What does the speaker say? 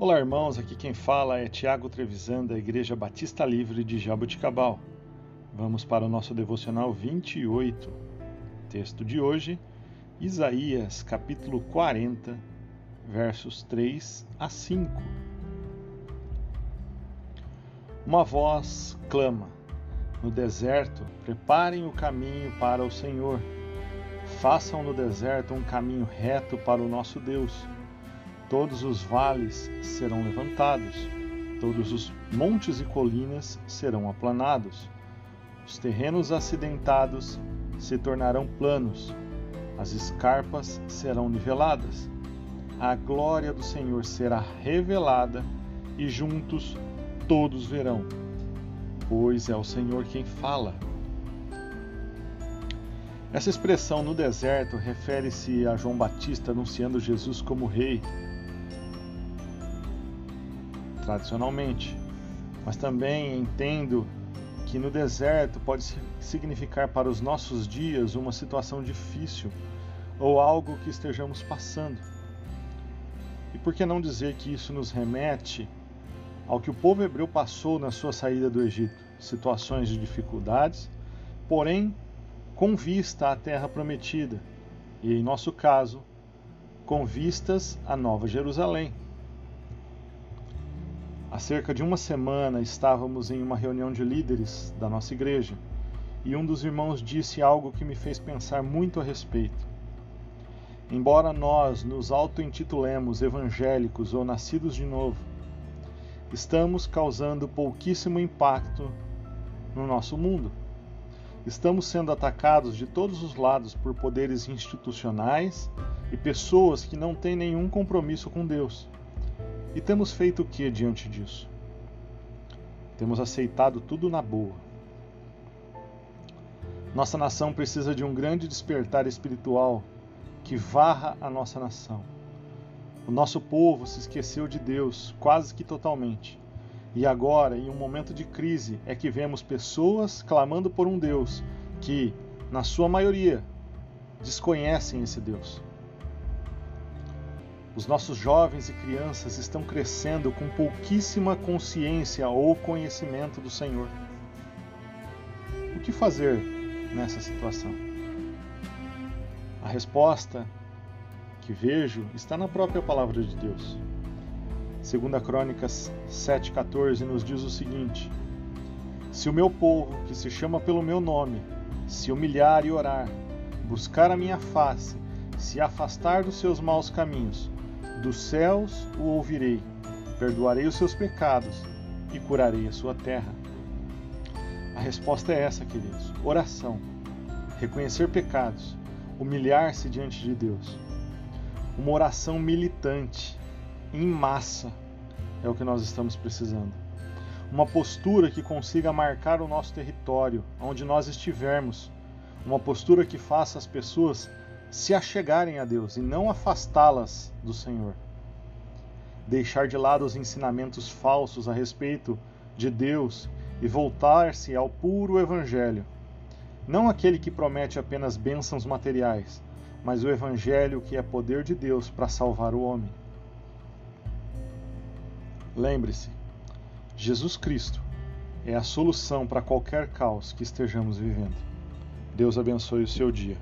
Olá, irmãos. Aqui quem fala é Tiago Trevisan, da Igreja Batista Livre de Jaboticabal. Vamos para o nosso devocional 28. Texto de hoje, Isaías, capítulo 40, versos 3 a 5. Uma voz clama: No deserto, preparem o caminho para o Senhor. Façam no deserto um caminho reto para o nosso Deus Todos os vales serão levantados, todos os montes e colinas serão aplanados. Os terrenos acidentados se tornarão planos, as escarpas serão niveladas. A glória do Senhor será revelada e juntos todos verão, pois é o Senhor quem fala. Essa expressão no deserto refere-se a João Batista anunciando Jesus como rei tradicionalmente, mas também entendo que no deserto pode significar para os nossos dias uma situação difícil ou algo que estejamos passando. E por que não dizer que isso nos remete ao que o povo hebreu passou na sua saída do Egito? Situações de dificuldades, porém com vista à terra prometida, e em nosso caso, com vistas à Nova Jerusalém. Há cerca de uma semana estávamos em uma reunião de líderes da nossa igreja e um dos irmãos disse algo que me fez pensar muito a respeito. Embora nós nos auto-intitulemos evangélicos ou nascidos de novo, estamos causando pouquíssimo impacto no nosso mundo. Estamos sendo atacados de todos os lados por poderes institucionais e pessoas que não têm nenhum compromisso com Deus. E temos feito o que diante disso? Temos aceitado tudo na boa. Nossa nação precisa de um grande despertar espiritual que varra a nossa nação. O nosso povo se esqueceu de Deus quase que totalmente. E agora, em um momento de crise, é que vemos pessoas clamando por um Deus que, na sua maioria, desconhecem esse Deus. Os nossos jovens e crianças estão crescendo com pouquíssima consciência ou conhecimento do Senhor. O que fazer nessa situação? A resposta que vejo está na própria palavra de Deus. Segunda Crônicas 7:14 nos diz o seguinte: Se o meu povo, que se chama pelo meu nome, se humilhar e orar, buscar a minha face, se afastar dos seus maus caminhos, dos céus o ouvirei, perdoarei os seus pecados e curarei a sua terra. A resposta é essa, queridos: oração, reconhecer pecados, humilhar-se diante de Deus. Uma oração militante, em massa, é o que nós estamos precisando. Uma postura que consiga marcar o nosso território, onde nós estivermos. Uma postura que faça as pessoas se achegarem a Deus e não afastá-las do Senhor. Deixar de lado os ensinamentos falsos a respeito de Deus e voltar-se ao puro Evangelho. Não aquele que promete apenas bênçãos materiais, mas o Evangelho que é poder de Deus para salvar o homem. Lembre-se, Jesus Cristo é a solução para qualquer caos que estejamos vivendo. Deus abençoe o seu dia.